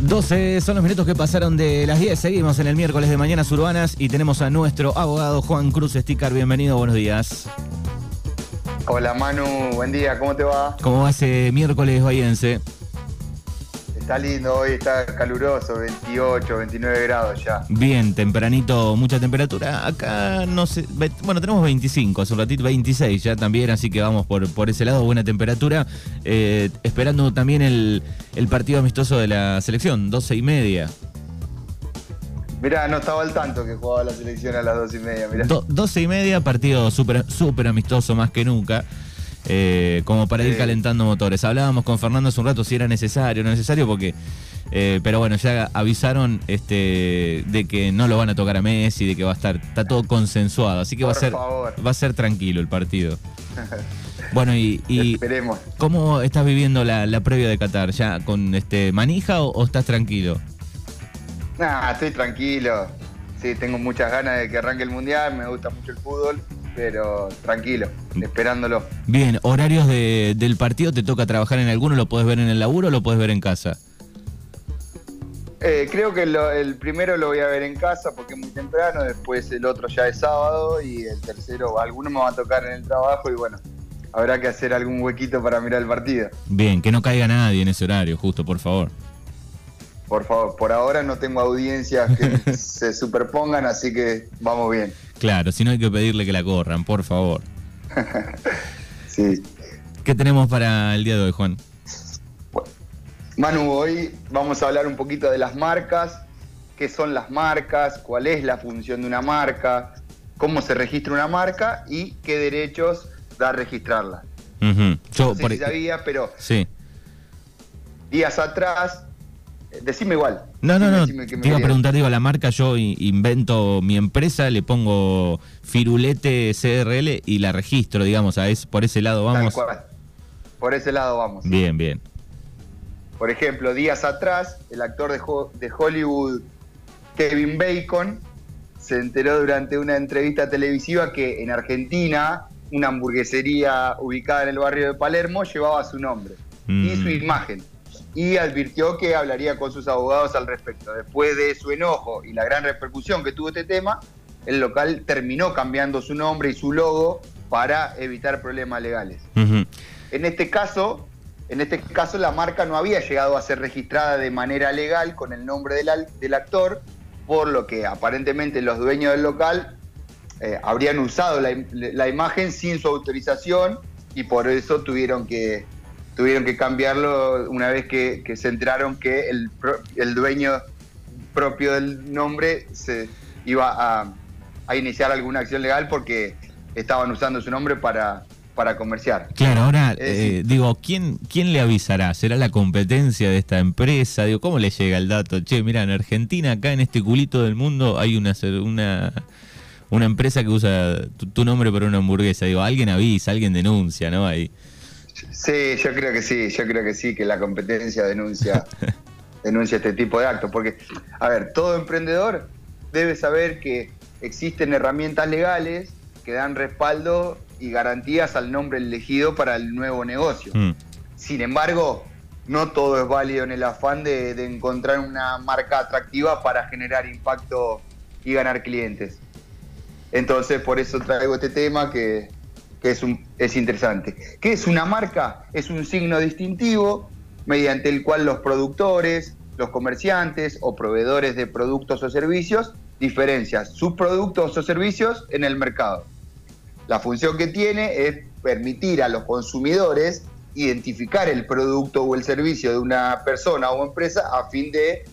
12 son los minutos que pasaron de las 10. Seguimos en el miércoles de Mañanas Urbanas y tenemos a nuestro abogado Juan Cruz Sticar. Bienvenido, buenos días. Hola Manu, buen día, ¿cómo te va? ¿Cómo va ese miércoles bahiense? Está lindo, hoy está caluroso, 28, 29 grados ya. Bien, tempranito, mucha temperatura. Acá no sé, bueno, tenemos 25, hace un ratito 26 ya también, así que vamos por, por ese lado, buena temperatura. Eh, esperando también el, partido amistoso de la selección, 12 y media. Mirá, no estaba al tanto que jugaba la selección a las 12 y media. Mirá. 12 y media, partido súper super amistoso más que nunca. Eh, como para ir calentando motores. Hablábamos con Fernando hace un rato si era necesario o no necesario, porque. Eh, pero bueno, ya avisaron este, de que no lo van a tocar a Messi, de que va a estar, está todo consensuado, así que va a ser, va a ser tranquilo el partido. Bueno, y, Esperemos. ¿cómo estás viviendo la, previa de Qatar? ¿Ya con este manija o, estás tranquilo? Nah, estoy tranquilo. Sí, tengo muchas ganas de que arranque el mundial, me gusta mucho el fútbol pero tranquilo, esperándolo. Bien, horarios del partido, ¿te toca trabajar en alguno? ¿Lo puedes ver en el laburo o lo puedes ver en casa? Eh, creo que el primero lo voy a ver en casa porque es muy temprano, después el otro ya es sábado y el tercero, alguno me va a tocar en el trabajo y bueno, habrá que hacer algún huequito para mirar el partido. Bien, que no caiga nadie en ese horario, justo, por favor. Por favor, por ahora no tengo audiencias que se superpongan, así que vamos bien. Claro, si no hay que pedirle que la corran, por favor. sí. ¿Qué tenemos para el día de hoy, Juan? Manu, hoy vamos a hablar un poquito de las marcas, qué son las marcas, cuál es la función de una marca, cómo se registra una marca y qué derechos da registrarla. Yo, no sé sabía, pero sí. días atrás Decime igual. No, no, no. Te iba a preguntar, digo, la marca, yo invento mi empresa, le pongo Firulete CRL y la registro, digamos, a es, por ese lado vamos. Por ese lado vamos. Bien, bien. Por ejemplo, días atrás, el actor de, de Hollywood, Kevin Bacon, se enteró durante una entrevista televisiva que en Argentina una hamburguesería ubicada en el barrio de Palermo llevaba su nombre y su mm. imagen y advirtió que hablaría con sus abogados al respecto. Después de su enojo y la gran repercusión que tuvo este tema, el local terminó cambiando su nombre y su logo para evitar problemas legales. En este caso, en este caso la marca no había llegado a ser registrada de manera legal con el nombre del, del actor, por lo que aparentemente los dueños del local eh, habrían usado la, la imagen sin su autorización y por eso tuvieron que tuvieron que cambiarlo una vez que, se enteraron que el, el, dueño propio del nombre se iba a, iniciar alguna acción legal porque estaban usando su nombre para, para comerciar. Claro, ahora eh, digo, ¿quién, ¿quién le avisará? ¿Será la competencia de esta empresa? Digo, ¿cómo le llega el dato? Che, mira, en Argentina, acá en este culito del mundo, hay una, una, una empresa que usa tu, tu nombre para una hamburguesa. Digo, alguien avisa, alguien denuncia, ¿no? Ahí. Sí, yo creo que sí, yo creo que sí, que la competencia denuncia, denuncia este tipo de actos. Porque, a ver, todo emprendedor debe saber que existen herramientas legales que dan respaldo y garantías al nombre elegido para el nuevo negocio. Mm. Sin embargo, no todo es válido en el afán de, encontrar una marca atractiva para generar impacto y ganar clientes. Entonces, por eso traigo este tema que, que es, un, es interesante. ¿Qué es una marca? Es un signo distintivo mediante el cual los productores, los comerciantes o proveedores de productos o servicios diferencian sus productos o servicios en el mercado. La función que tiene es permitir a los consumidores identificar el producto o el servicio de una persona o empresa a fin de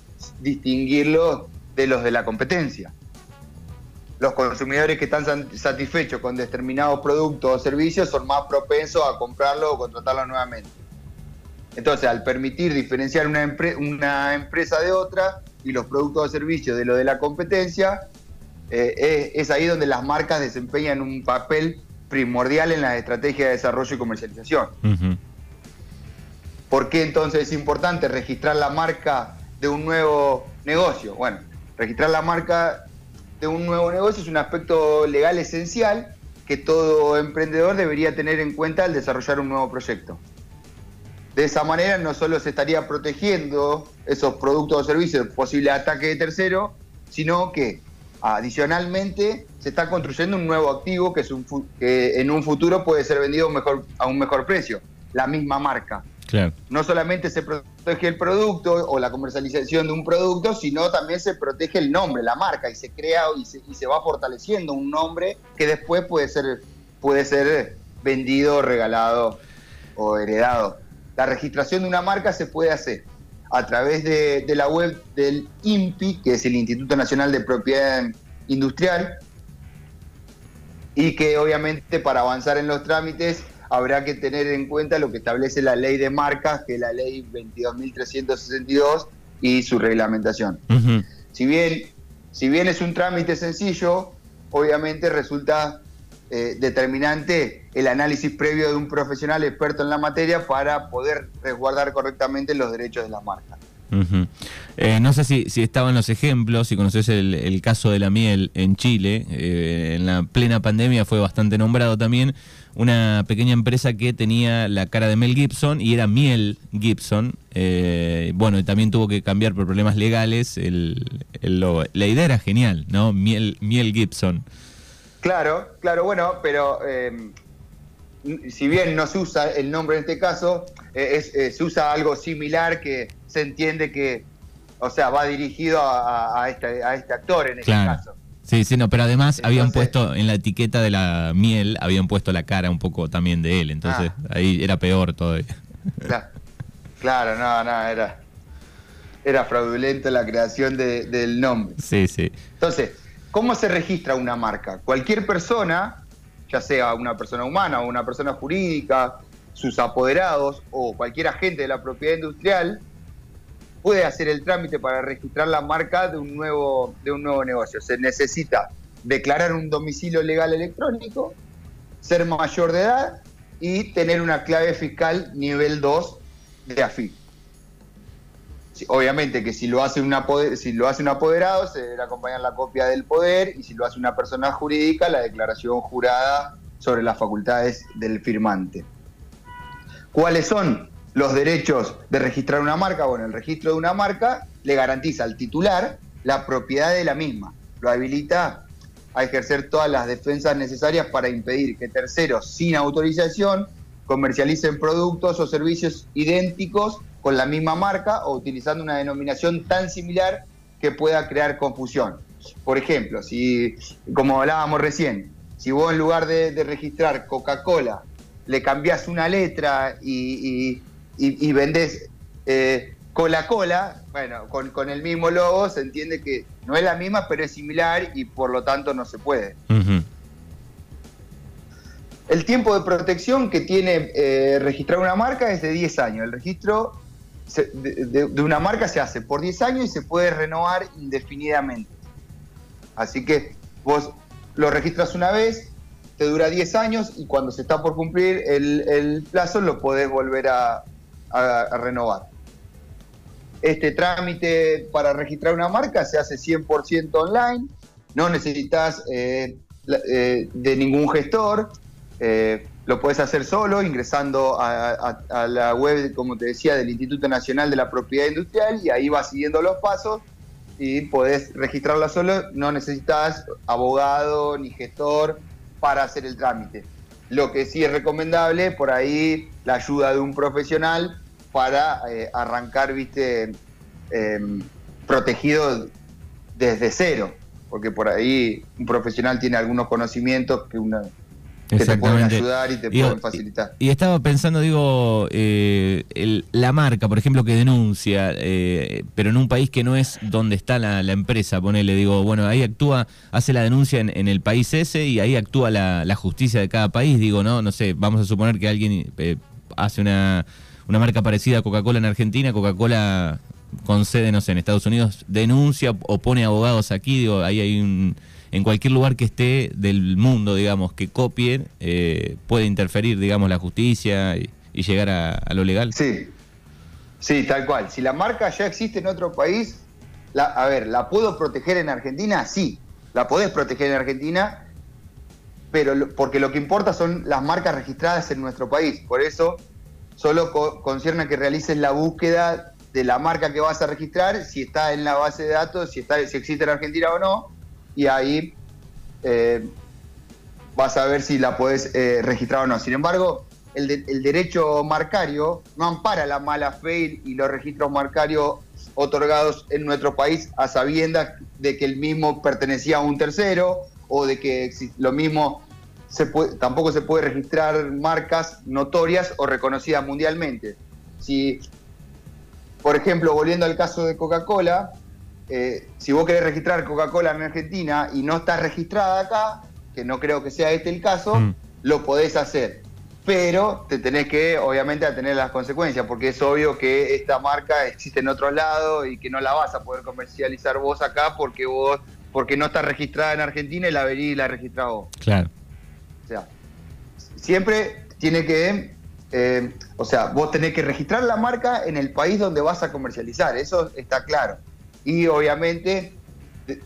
distinguirlo de los de la competencia los consumidores que están satisfechos con determinados productos o servicios son más propensos a comprarlo o contratarlo nuevamente. Entonces, al permitir diferenciar una, una empresa de otra y los productos o servicios de lo de la competencia, eh, es, ahí donde las marcas desempeñan un papel primordial en la estrategia de desarrollo y comercialización. ¿Por qué entonces es importante registrar la marca de un nuevo negocio? Bueno, registrar la marca de un nuevo negocio es un aspecto legal esencial que todo emprendedor debería tener en cuenta al desarrollar un nuevo proyecto. De esa manera no solo se estaría protegiendo esos productos o servicios de posible ataque de tercero, sino que adicionalmente se está construyendo un nuevo activo que, es un, que en un futuro puede ser vendido mejor, a un mejor precio, la misma marca. No solamente se protege el producto o la comercialización de un producto, sino también se protege el nombre, la marca, y se crea y se, va fortaleciendo un nombre que después puede ser, puede ser vendido, regalado o heredado. La registración de una marca se puede hacer a través de, de la web del INPI, que es el Instituto Nacional de Propiedad Industrial, y que obviamente para avanzar en los trámites habrá que tener en cuenta lo que establece la ley de marcas, que es la ley 22.362 y su reglamentación. si, bien, si bien es un trámite sencillo, obviamente resulta eh, determinante el análisis previo de un profesional experto en la materia para poder resguardar correctamente los derechos de las marcas. Eh, no sé si, si estaban los ejemplos, si conoces el, caso de la miel en Chile, eh, en la plena pandemia fue bastante nombrado también, una pequeña empresa que tenía la cara de Mel Gibson y era Miel Gibson. Eh, bueno, y también tuvo que cambiar por problemas legales. El, la idea era genial, ¿no? Miel, Miel Gibson. Claro, claro, bueno, pero si bien no se usa el nombre en este caso, se usa algo similar que se entiende que, o sea, va dirigido a, este, a este, actor en este caso. Sí, sí, no, pero además habían puesto en la etiqueta de la miel, habían puesto la cara un poco también de él, entonces ah. ahí era peor todavía. Claro, no, no, era, era fraudulento la creación del nombre. Sí, sí. Entonces, ¿cómo se registra una marca? Cualquier persona, ya sea una persona humana o una persona jurídica, sus apoderados o cualquier agente de la propiedad industrial, puede hacer el trámite para registrar la marca de un nuevo, de un nuevo negocio. Se necesita declarar un domicilio legal electrónico, ser mayor de edad y tener una clave fiscal nivel 2 de AFI. Obviamente que si lo hace una si lo hace un apoderado se debe acompañar la copia del poder y si lo hace una persona jurídica la declaración jurada sobre las facultades del firmante. ¿Cuáles son los derechos de registrar una marca, bueno, el registro de una marca le garantiza al titular la propiedad de la misma, lo habilita a ejercer todas las defensas necesarias para impedir que terceros sin autorización comercialicen productos o servicios idénticos con la misma marca o utilizando una denominación tan similar que pueda crear confusión. Por ejemplo, si, como hablábamos recién, si vos en lugar de, registrar Coca-Cola le cambiás una letra y, vendes eh, cola-cola, bueno, con, el mismo logo se entiende que no es la misma, pero es similar y por lo tanto no se puede. El tiempo de protección que tiene eh, registrar una marca es de 10 años. El registro de, una marca se hace por 10 años y se puede renovar indefinidamente. Así que vos lo registras una vez, te dura 10 años y cuando se está por cumplir el plazo lo podés volver a, a, renovar. Este trámite para registrar una marca se hace 100% online, no necesitas eh, eh, de ningún gestor, eh, lo puedes hacer solo ingresando a, la web, como te decía, del Instituto Nacional de la Propiedad Industrial y ahí vas siguiendo los pasos y podés registrarla solo, no necesitas abogado ni gestor para hacer el trámite. Lo que sí es recomendable, por ahí la ayuda de un profesional para eh, arrancar, viste, em, protegido desde cero, porque por ahí un profesional tiene algunos conocimientos que una que te pueden ayudar y te pueden facilitar. Y, estaba pensando, digo, eh, la marca, por ejemplo, que denuncia, eh, pero en un país que no es donde está la, empresa, ponele, digo, bueno, ahí actúa, hace la denuncia en, el país ese y ahí actúa la, la, justicia de cada país, digo, no, no sé, vamos a suponer que alguien hace una una marca parecida a Coca-Cola en Argentina, Coca-Cola con sede, no sé, en Estados Unidos, denuncia o pone abogados aquí, digo, ahí hay un... En cualquier lugar que esté del mundo, digamos, que copien, eh, puede interferir, digamos, la justicia y, llegar a, lo legal. Sí, sí, tal cual. Si la marca ya existe en otro país, la, a ver, ¿la puedo proteger en Argentina? Sí, la podés proteger en Argentina, pero porque lo que importa son las marcas registradas en nuestro país. Por eso solo concierne a que realices la búsqueda de la marca que vas a registrar, si está en la base de datos, si, está, si existe en Argentina o no, y ahí eh, vas a ver si la puedes eh, registrar o no. Sin embargo, el, el, derecho marcario no ampara la mala fe y, los registros marcarios otorgados en nuestro país a sabiendas de que el mismo pertenecía a un tercero o de que lo mismo se puede, tampoco se puede registrar marcas notorias o reconocidas mundialmente. Si por ejemplo, volviendo al caso de Coca-Cola, eh, si vos querés registrar Coca-Cola en Argentina y no está registrada acá, que no creo que sea este el caso, mm. lo podés hacer. Pero te tenés que, obviamente, atener las consecuencias, porque es obvio que esta marca existe en otro lado y que no la vas a poder comercializar vos acá porque vos porque no está registrada en Argentina y la venís y la registrás vos. Claro. O sea, siempre tiene que eh, o sea, vos tenés que registrar la marca en el país donde vas a comercializar, eso está claro. Y obviamente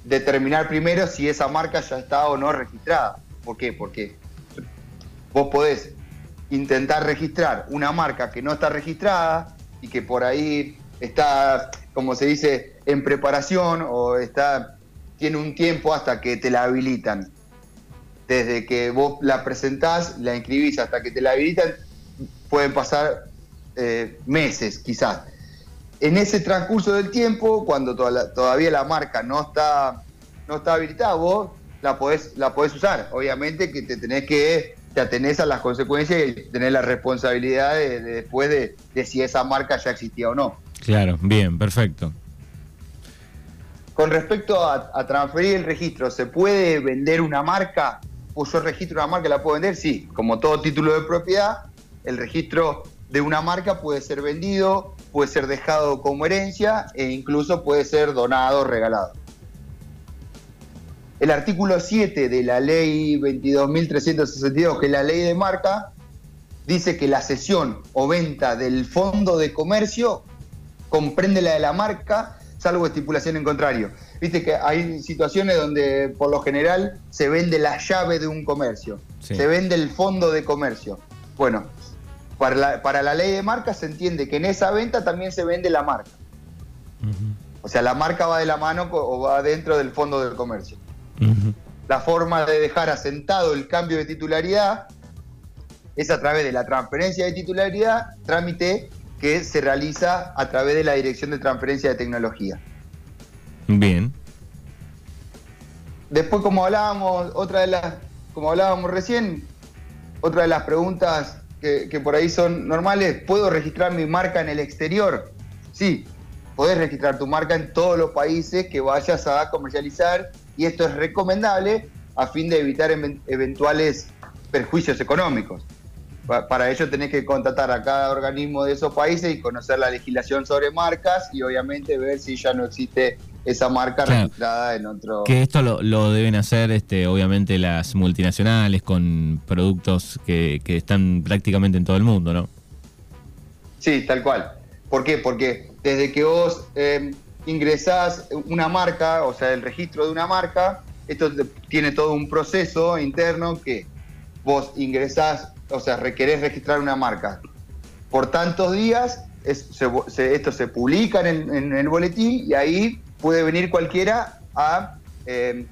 determinar primero si esa marca ya está o no registrada. ¿Por qué? Porque vos podés intentar registrar una marca que no está registrada y que por ahí está, como se dice, en preparación o está tiene un tiempo hasta que te la habilitan. Desde que vos la presentás, la inscribís hasta que te la habilitan, pueden pasar eh, meses quizás. En ese transcurso del tiempo, cuando todavía la marca no está, no está habilitada, vos la podés, la podés usar. Obviamente que te tenés que, te atenés a las consecuencias y tener la responsabilidad de, después de, si esa marca ya existía o no. Claro, bien, perfecto. Con respecto a, a, transferir el registro, ¿se puede vender una marca? ¿O yo registro una marca la puedo vender? Sí, como todo título de propiedad, el registro de una marca puede ser vendido, puede ser dejado como herencia e incluso puede ser donado o regalado. El artículo 7 de la ley 22.362, que es la ley de marca, dice que la cesión o venta del fondo de comercio comprende la de la marca, salvo estipulación en contrario. Viste que hay situaciones donde por lo general se vende la llave de un comercio, se vende el fondo de comercio. Bueno, para la, ley de marca se entiende que en esa venta también se vende la marca. O sea, la marca va de la mano o va dentro del fondo del comercio. La forma de dejar asentado el cambio de titularidad es a través de la transferencia de titularidad, trámite que se realiza a través de la Dirección de Transferencia de Tecnología. Bien. Después, como hablábamos, otra de las, como hablábamos recién, otra de las preguntas que, por ahí son normales, ¿puedo registrar mi marca en el exterior? Sí, podés registrar tu marca en todos los países que vayas a comercializar y esto es recomendable a fin de evitar eventuales perjuicios económicos. Para ello tenés que contactar a cada organismo de esos países y conocer la legislación sobre marcas y obviamente ver si ya no existe esa marca registrada en otro. Que esto lo, deben hacer, este, obviamente, las multinacionales con productos que, están prácticamente en todo el mundo, ¿no? Sí, tal cual. ¿Por qué? Porque desde que vos eh, ingresás una marca, o sea, el registro de una marca, esto tiene todo un proceso interno que vos ingresás, o sea, requerés registrar una marca. Por tantos días, esto se publica en el boletín y ahí puede venir cualquiera a eh,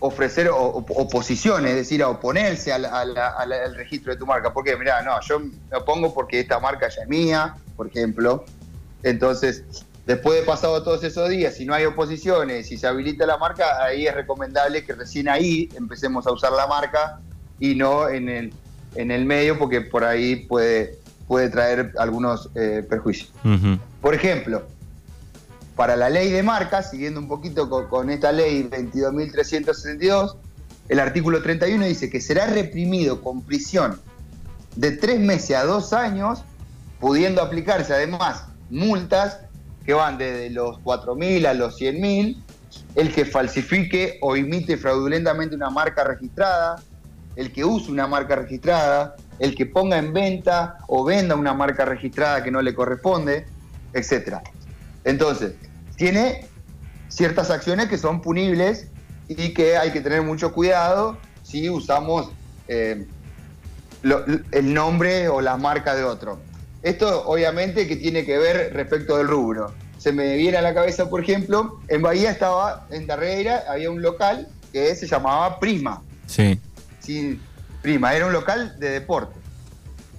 ofrecer oposición, es decir, a oponerse al, registro de tu marca. Porque, mira, no, yo me opongo porque esta marca ya es mía, por ejemplo. Entonces, después de pasado todos esos días, si no hay oposiciones, si se habilita la marca, ahí es recomendable que recién ahí empecemos a usar la marca y no en el, en el medio, porque por ahí puede, puede traer algunos eh, perjuicios. Por ejemplo, para la ley de marcas, siguiendo un poquito con, esta ley 22.362, el artículo 31 dice que será reprimido con prisión de tres meses a dos años, pudiendo aplicarse además multas que van desde los 4.000 a los 100.000, el que falsifique o imite fraudulentamente una marca registrada, el que use una marca registrada, el que ponga en venta o venda una marca registrada que no le corresponde, etc. Entonces, tiene ciertas acciones que son punibles y que hay que tener mucho cuidado si usamos eh, el nombre o la marca de otro. esto obviamente que tiene que ver respecto del rubro. Se me viene a la cabeza, por ejemplo, en Bahía estaba, en Darreira, había un local que se llamaba Prima. Sí. Sí, Prima, era un local de deporte.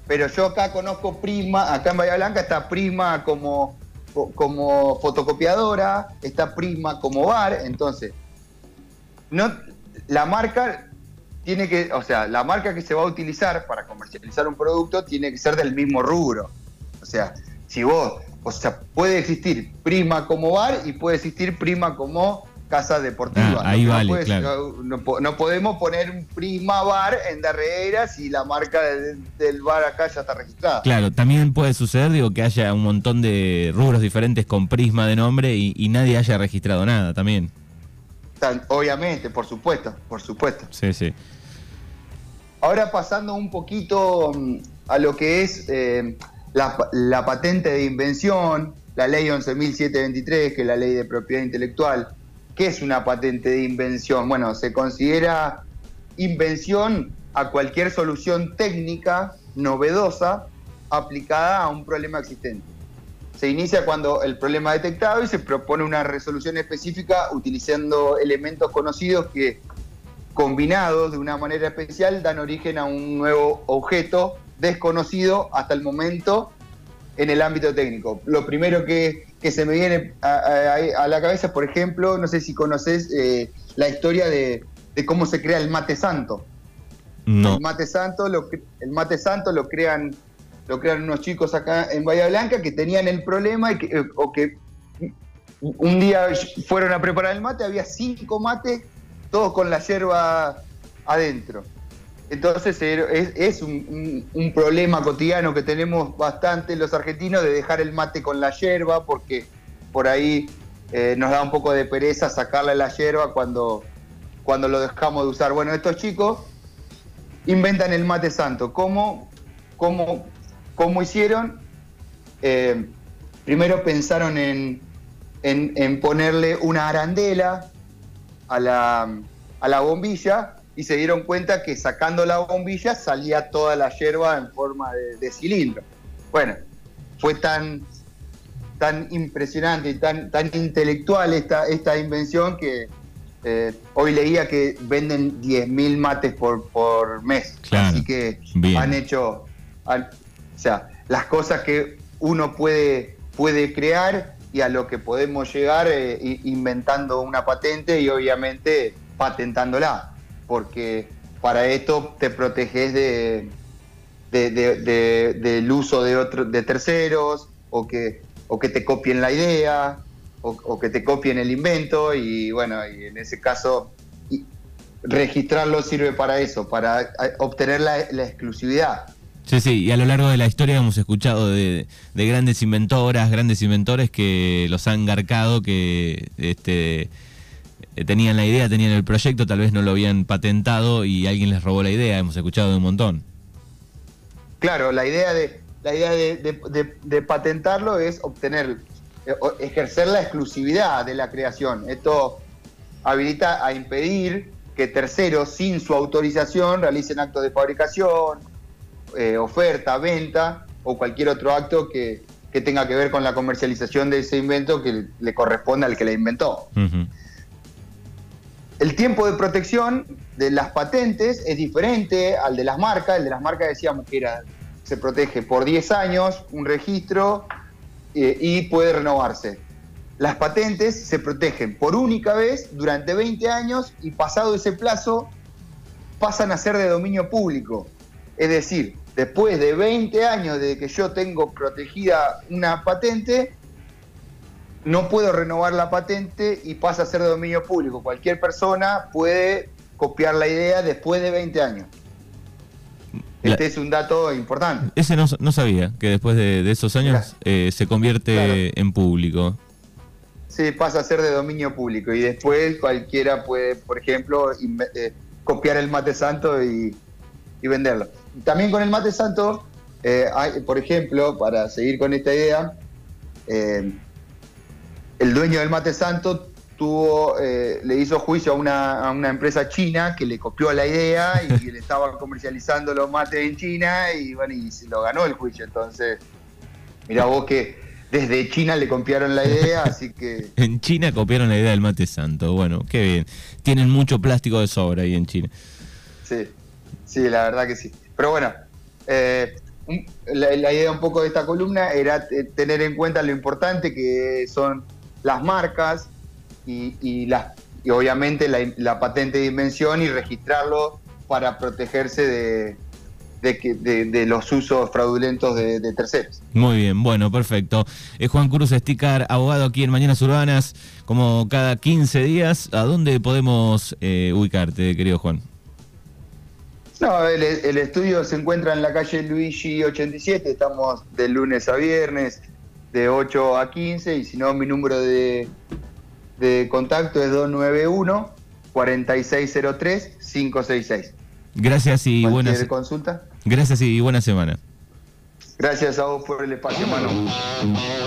Pero yo acá conozco Prima, acá en Bahía Blanca está Prima como, como fotocopiadora, está Prima como bar, entonces, no, la marca tiene que, o sea, la marca que se va a utilizar para comercializar un producto tiene que ser del mismo rubro. O sea, si vos, o sea, puede existir prima como bar y puede existir prima como casa deportiva. Ah, ahí no, vale, puede- claro. no- no, no podemos poner un prima bar en Darreira si la marca de- del bar acá ya está registrada. Claro, también puede suceder, digo, que haya un montón de rubros diferentes con prisma de nombre y, y nadie haya registrado nada también. Tan- Obviamente, por supuesto, por supuesto. Sí, sí. Ahora pasando un poquito mm, a lo que es eh, la, la patente de invención, la ley 11.723, que es la ley de propiedad intelectual. ¿Qué es una patente de invención? Bueno, se considera invención a cualquier solución técnica novedosa aplicada a un problema existente. Se inicia cuando el problema detectado y se propone una resolución específica utilizando elementos conocidos que combinados de una manera especial dan origen a un nuevo objeto desconocido hasta el momento en el ámbito técnico. Lo primero que, que se me viene a, a- a la cabeza, por ejemplo, no sé si conoces eh, la historia de, de cómo se crea el mate santo. No. El mate santo lo, el mate santo lo crean lo crean unos chicos acá en Bahía Blanca que tenían el problema y que, eh, o que un día fueron a preparar el mate, había cinco mates, todos con la yerba adentro. Entonces era- es, un problema cotidiano que tenemos bastante los argentinos de dejar el mate con la yerba porque por ahí eh, nos da un poco de pereza sacarle la yerba cuando, cuando lo dejamos de usar. Bueno, estos chicos inventan el mate santo. ¿Cómo, cómo, cómo hicieron? Eh, primero pensaron en, en- en ponerle una arandela a la, a la bombilla y se dieron cuenta que sacando la bombilla salía toda la hierba en forma de, de cilindro. Bueno, fue tan, tan impresionante y tan, tan intelectual esta, esta invención que eh, hoy leía que venden 10.000 mates por, por mes. Claro, Así que bien. han hecho, han- o sea, las cosas que uno puede, puede crear y a lo que podemos llegar eh, inventando una patente y obviamente patentándola, porque para esto te proteges de, de- de- de- del uso de, otro, de terceros o que, o que te copien la idea o, que te copien el invento y bueno, y en ese caso registrarlo sirve para eso, para obtener la, la exclusividad. Sí, sí, y a lo largo de la historia hemos escuchado de, de grandes inventoras, grandes inventores que los han garcado, que este, eh, tenían la idea, tenían el proyecto, tal vez no lo habían patentado y alguien les robó la idea, hemos escuchado de un montón. Claro, la idea de, la idea de, de- de- de patentarlo es obtener, eh, ejercer la exclusividad de la creación. Esto habilita a impedir que terceros, sin su autorización, realicen actos de fabricación, eh, oferta, venta o cualquier otro acto que, que tenga que ver con la comercialización de ese invento que le corresponde al que la inventó. Ujú. El tiempo de protección de las patentes es diferente al de las marcas. El de las marcas decíamos que era, se protege por 10 años, un registro eh, y puede renovarse. Las patentes se protegen por única vez durante 20 años y pasado ese plazo pasan a ser de dominio público. Es decir, después de 20 años de que yo tengo protegida una patente, no puedo renovar la patente y pasa a ser de dominio público. Cualquier persona puede copiar la idea después de 20 años. La- Este es un dato importante. Ese no, no sabía, que después de, de esos años eh, se convierte Claro. en público. Sí, pasa a ser de dominio público y después cualquiera puede, por ejemplo, eh, copiar el mate santo y, y venderlo. También con el mate santo, eh, hay, por ejemplo, para seguir con esta idea, el dueño del mate santo tuvo, eh, le hizo juicio a una, a una empresa china que le copió la idea y le estaba comercializando los mates en China y bueno, y se lo ganó el juicio. Entonces, Mirá vos que desde China le copiaron la idea, así que... En China copiaron la idea del mate santo. Bueno, qué bien. Tienen mucho plástico de sobra ahí en China. Sí, sí, la verdad que sí. Pero bueno, eh, la, idea un poco de esta columna era tener en cuenta lo importante que son las marcas y, las, y obviamente la, patente de invención y registrarlo para protegerse de, de, los usos fraudulentos de, terceros. Muy bien, bueno, perfecto. Es Juan Cruz Esticar, abogado aquí en Mañanas Urbanas, como cada 15 días. ¿A dónde podemos eh, ubicarte, querido Juan? No, el, estudio se encuentra en la calle Luigi 87, estamos de lunes a viernes, de 8 a 15, y si no, mi número de, contacto es 291 4603 566. Gracias y buenas consulta? Gracias y buena semana. Gracias a vos por el espacio, mano.